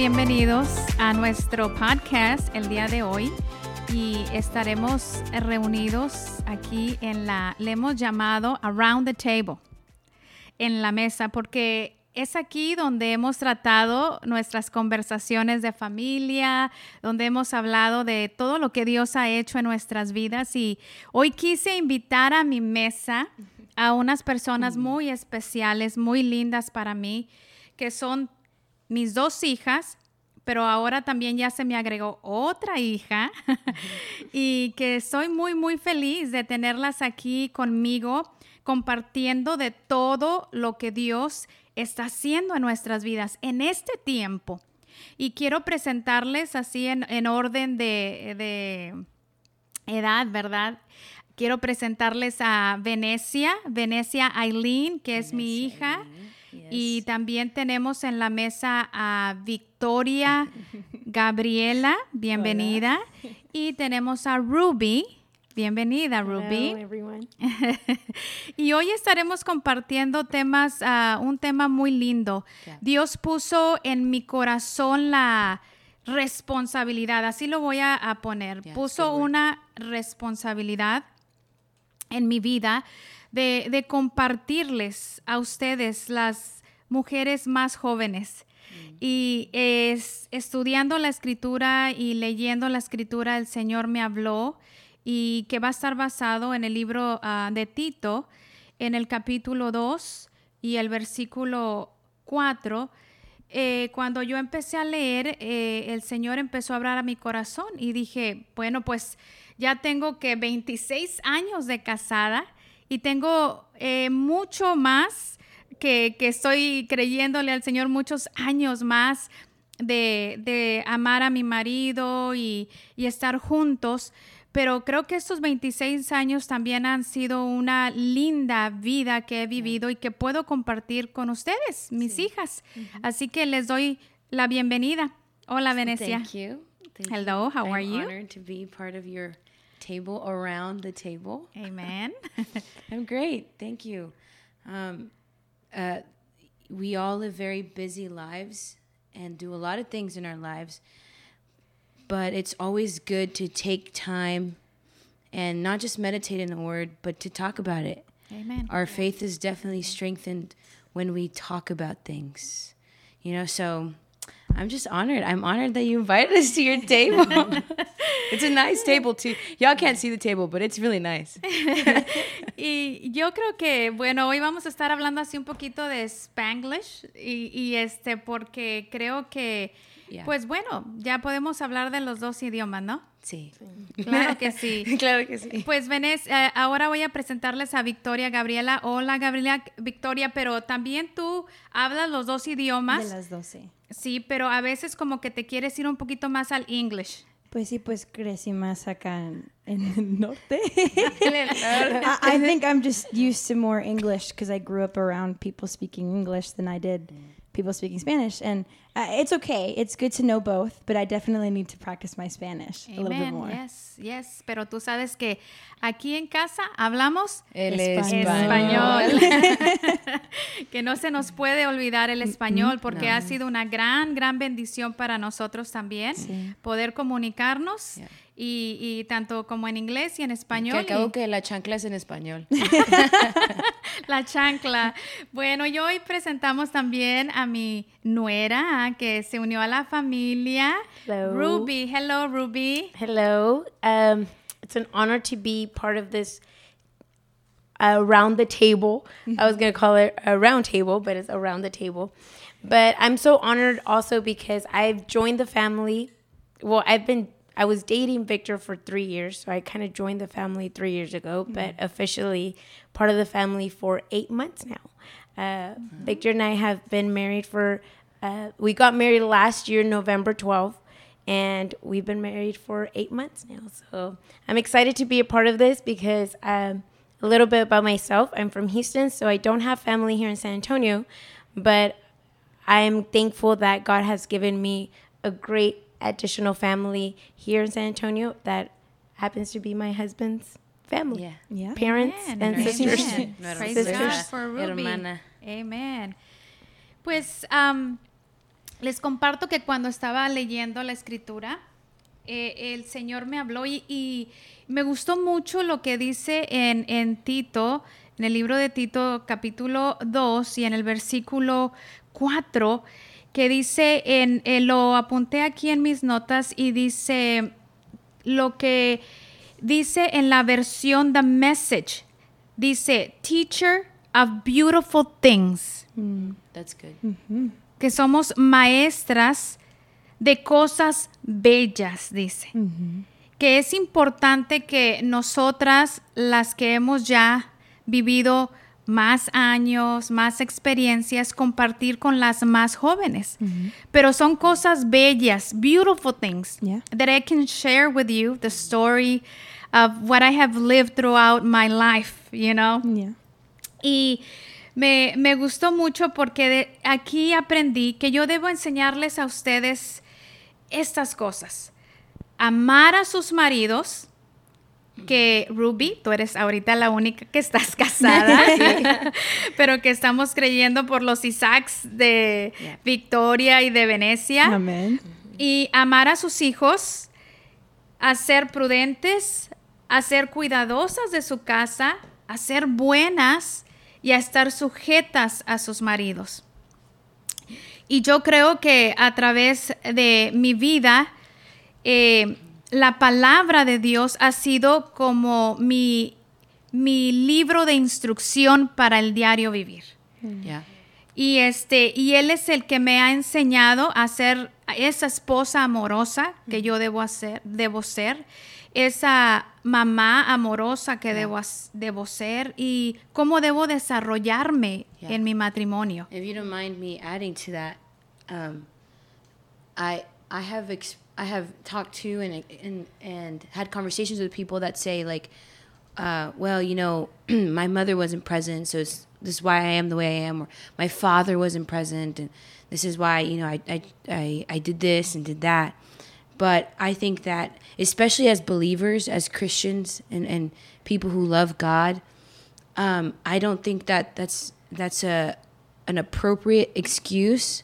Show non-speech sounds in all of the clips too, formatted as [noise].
bienvenidos a nuestro podcast el día de hoy y estaremos reunidos aquí en la, le hemos llamado Around the Table, en la mesa, porque es aquí donde hemos tratado nuestras conversaciones de familia, donde hemos hablado de todo lo que Dios ha hecho en nuestras vidas. Y hoy quise invitar a mi mesa a unas personas muy especiales, muy lindas para mí, que son mis dos hijas, pero ahora también ya se me agregó otra hija [laughs] y que estoy muy, muy feliz de tenerlas aquí conmigo compartiendo de todo lo que Dios está haciendo en nuestras vidas en este tiempo. Y quiero presentarles así en, orden de, de edad, ¿verdad? Quiero presentarles a Venecia, Venecia Aileen, que es mi hija. Y también tenemos en la mesa a Victoria [laughs] Gabriela, bienvenida. Y tenemos a Ruby. Bienvenida, Ruby. [laughs] y hoy estaremos compartiendo temas, ah, un tema muy lindo. Dios puso en mi corazón la responsabilidad, así lo voy a, poner. puso una responsabilidad en mi vida de, compartirles a ustedes, las mujeres más jóvenes. Mm. Y es, estudiando la escritura y leyendo la escritura, el Señor me habló y que va a estar basado en el libro ah, de Tito, en el capítulo 2 y el versículo 4. Eh, cuando yo empecé a leer, eh, el Señor empezó a hablar a mi corazón y dije, bueno, pues ya tengo que 26 años de casada y tengo eh, mucho más que, estoy creyéndole al Señor, muchos años más de, amar a mi marido y, estar juntos. Pero creo que estos 26 años también han sido una linda vida que he vivido y que puedo compartir con ustedes, mis hijas. Así que les doy la bienvenida. Hola, Venecia. Thank you. Hello, how are you? Honored to be part of your table around the table. Amen. [laughs] I'm great. Thank you. Um, uh, we all live very busy lives and do a lot of things in our lives, but it's always good to take time and not just meditate in the word, but to talk about it. Amen. Our faith is definitely strengthened when we talk about things. You know, so I'm just honored. I'm honored that you invited us to your [laughs] table. [laughs] it's a nice table too. Y'all can't see the table, but it's really nice. [laughs] y yo creo que, bueno, hoy vamos a estar hablando así un poquito de Spanglish y, y este, porque creo que, yeah. pues bueno, ya podemos hablar de los dos idiomas, ¿no? Sí. Claro que sí. [laughs] claro que sí. Pues Venés, eh, ahora voy a presentarles a Victoria Gabriela. Hola Gabriela, Victoria, pero también tú hablas los dos idiomas. De las dos, sí. Sí, pero a veces como que te quieres ir un poquito más al English. Pues sí, pues crecí más acá en, en el norte. [laughs] [laughs] I, I think I'm just used to more English because I grew up around people speaking English than I did people speaking Spanish. And uh, it's okay. It's good to know both, but I definitely need to practice my Spanish Amen. a little bit more. Yes, yes. Pero tú sabes que aquí en casa hablamos el español. español. [laughs] que no se nos puede olvidar el español porque no. ha sido una gran, gran bendición para nosotros también sí. poder comunicarnos. Yeah. Y, y, tanto como en inglés y en español. Que acabo y... que la chancla es en español. [laughs] la chancla. Bueno, y hoy presentamos también a mi nuera que se unió a la familia. Hello. Ruby. Hello, Ruby. Hello. Um, it's an honor to be part of this around the table. I was going to call it a round table, but it's around the table. But I'm so honored also because I've joined the family. Well, I've been I was dating Victor for three years, so I kind of joined the family three years ago, mm-hmm. but officially part of the family for eight months now. Uh, mm-hmm. Victor and I have been married for, uh, we got married last year, November 12th, and we've been married for eight months now. So I'm excited to be a part of this because um, a little bit about myself. I'm from Houston, so I don't have family here in San Antonio, but I'm thankful that God has given me a great additional family here in San Antonio that happens to be my husband's family. Yeah. yeah. Parents Amen. and sisters. Amen. Praise sisters. God for Ruby. Hermana. Amen. Pues um, les comparto que cuando estaba leyendo la escritura, eh, el Señor me habló y, y, me gustó mucho lo que dice en, en, Tito, en el libro de Tito capítulo 2 y en el versículo 4, que dice, en, eh, lo apunté aquí en mis notas y dice lo que dice en la versión The Message, dice, Teacher of Beautiful Things. Mm. That's good. Mm -hmm. Que somos maestras de cosas bellas, dice. Que es importante que nosotras, las que hemos ya vivido más años, más experiencias, compartir con las más jóvenes. Pero son cosas bellas, beautiful things yeah. that I can share with you the story of what I have lived throughout my life, you know. Yeah. Y me, me, gustó mucho porque de, aquí aprendí que yo debo enseñarles a ustedes estas cosas. Amar a sus maridos, que Ruby, tú eres ahorita la única que estás casada, [laughs] [laughs] pero que estamos creyendo por los Isaacs de yeah. Victoria y de Venecia. Amén. Y amar a sus hijos, a ser prudentes, a ser cuidadosas de su casa, a ser buenas y a estar sujetas a sus maridos. Y yo creo que a través de mi vida, eh, la palabra de Dios ha sido como mi, mi libro de instrucción para el diario vivir. Yeah. Y, este, y Él es el que me ha enseñado a ser esa esposa amorosa que yo debo, hacer, debo ser, esa mamá amorosa que debo, debo ser y cómo debo desarrollarme Yeah. en mi matrimonio. If you don't mind me adding to that, um, I I have I have talked to and and and had conversations with people that say like, uh, well, you know, [clears throat] my mother wasn't present, so it's, this is why I am the way I am, or my father wasn't present, and this is why you know I I I, I did this and did that. But I think that especially as believers, as Christians, and and people who love God, um, I don't think that that's that's a an appropriate excuse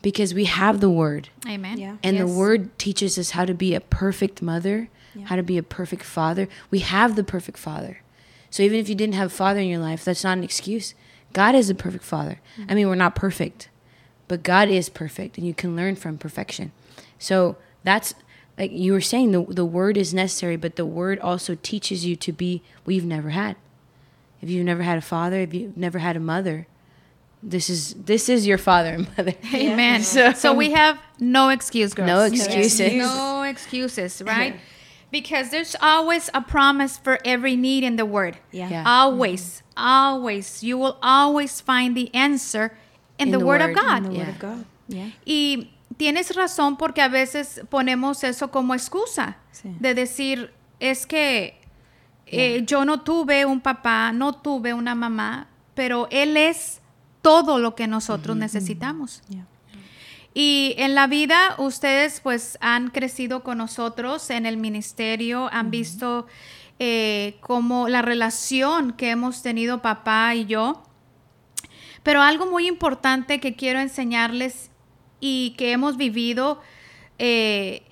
because we have the word Amen. Yeah. and the word teaches us how to be a perfect mother, Yeah. how to be a perfect father. We have the perfect father. So even if you didn't have a father in your life, that's not an excuse. God is a perfect father. I mean, we're not perfect, but God is perfect and you can learn from perfection. So that's like you were saying the the word is necessary, but the word also teaches you to be what you've never had. If you've never had a father, if you've never had a mother, this is this is your father and mother. [laughs] Amen. So, So- we have no excuse, girls. No excuses. No excuses, right? because there's always a promise for every need in the Word. Yeah. Yeah. Always, always. You will always find the answer in, In the, the Word, of God. In the Yeah. Word of God. Yeah. Y tienes razón porque a veces ponemos eso como excusa Sí. de decir, es que eh, yo no tuve un papá, no tuve una mamá, pero Él es todo lo que nosotros necesitamos. Yeah. Y en la vida ustedes pues han crecido con nosotros en el ministerio, han visto eh, como la relación que hemos tenido papá y yo. Pero algo muy importante que quiero enseñarles y que hemos vivido eh,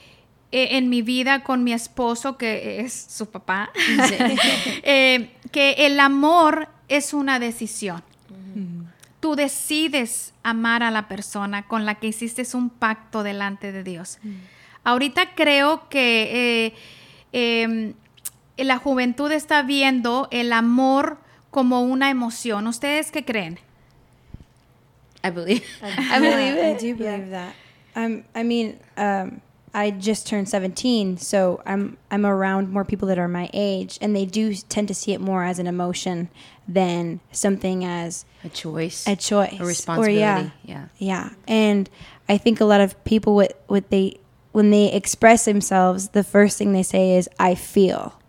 eh, en mi vida con mi esposo, que es su papá, [laughs] eh, que el amor es una decisión. Tú decides amar a la persona con la que hiciste un pacto delante de Dios. Ahorita creo que eh, eh, la juventud está viendo el amor como una emoción. ¿Ustedes qué creen? I believe. I believe it. I do believe that. Um, I mean, um, I just turned 17, so I'm I'm around more people that are my age, and they do tend to see it more as an emotion than something as a choice. a choice a or responsibility. yeah, yeah. yeah. And I think a lot of people what what they when they express themselves, the first thing they say is "I feel,"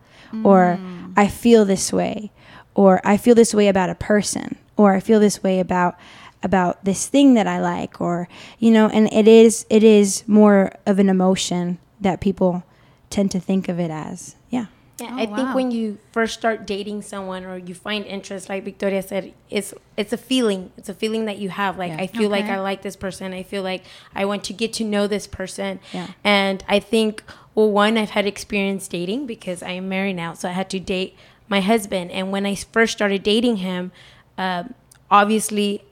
or "I feel this way," or "I feel this way about a person," or "I feel this way about." About this thing that I like or you know and it is it is more of an emotion that people tend to think of it as yeah Yeah, Oh, I think when you first start dating someone or you find interest, like Victoria said, it's it's a feeling. It's a feeling that you have. Like Yeah. I feel like I like this person. I feel like I want to get to know this person. Yeah. And I think well, one, I've had experience dating because I am married now, so I had to date my husband. And when I first started dating him, um, obviously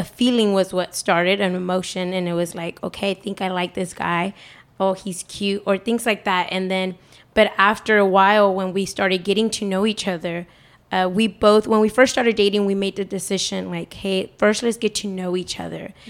a feeling was what started an emotion and it was like okay i think i like this guy. Oh he's cute or things like that. And then but after a while when we started getting to know each other uh, we both when we first started dating we made the decision like hey first let's get to know each other